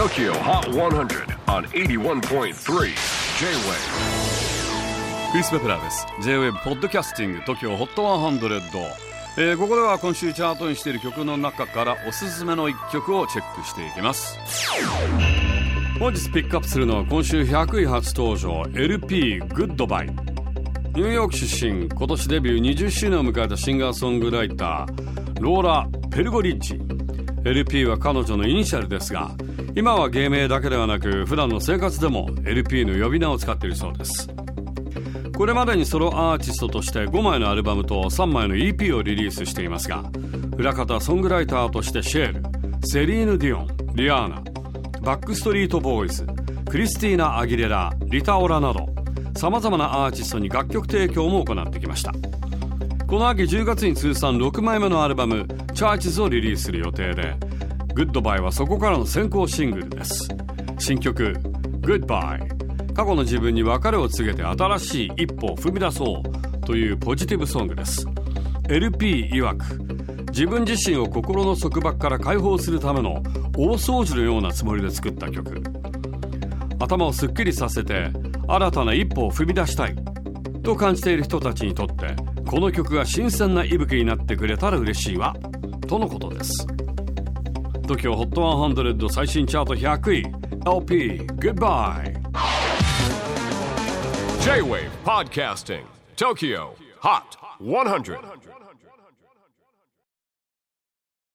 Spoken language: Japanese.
TOKYO HOT 100 on 81.3 J-WAVE クリス・ベプラーです。J-WAVE ポッドキャスティング TOKYO HOT 100、えー、ここでは今週チャートにしている曲の中からおすすめの一曲をチェックしていきます。本日ピックアップするのは今週100位初登場 LP グッドバイニューヨーク出身今年デビュー20周年を迎えたシンガーソングライターローラ・ペルゴリッジ LP は彼女のイニシャルですが今は芸名だけではなく普段の生活でも LP の呼び名を使っているそうです。これまでにソロアーティストとして5枚のアルバムと3枚の EP をリリースしていますが裏方ソングライターとしてシェールセリーヌ・ディオンリアーナバックストリート・ボーイズクリスティーナ・アギレラリタ・オラなどさまざまなアーティストに楽曲提供も行ってきました。この秋10月に通算6枚目のアルバム「チャーチズをリリースする予定で「Goodbye」はそこからの先行シングルです。新曲「Goodbye」過去の自分に別れを告げて新しい一歩を踏み出そうというポジティブソングです。LP 曰く自分自身を心の束縛から解放するための大掃除のようなつもりで作った曲。頭をすっきりさせて新たな一歩を踏み出したいと感じている人たちにとってこの曲が新鮮な息吹になってくれたら嬉しいわとのことです TOKYOHOT100 最新チャート100位 LP Goodbye J-WAVE PODCASTING TOKYO HOT 100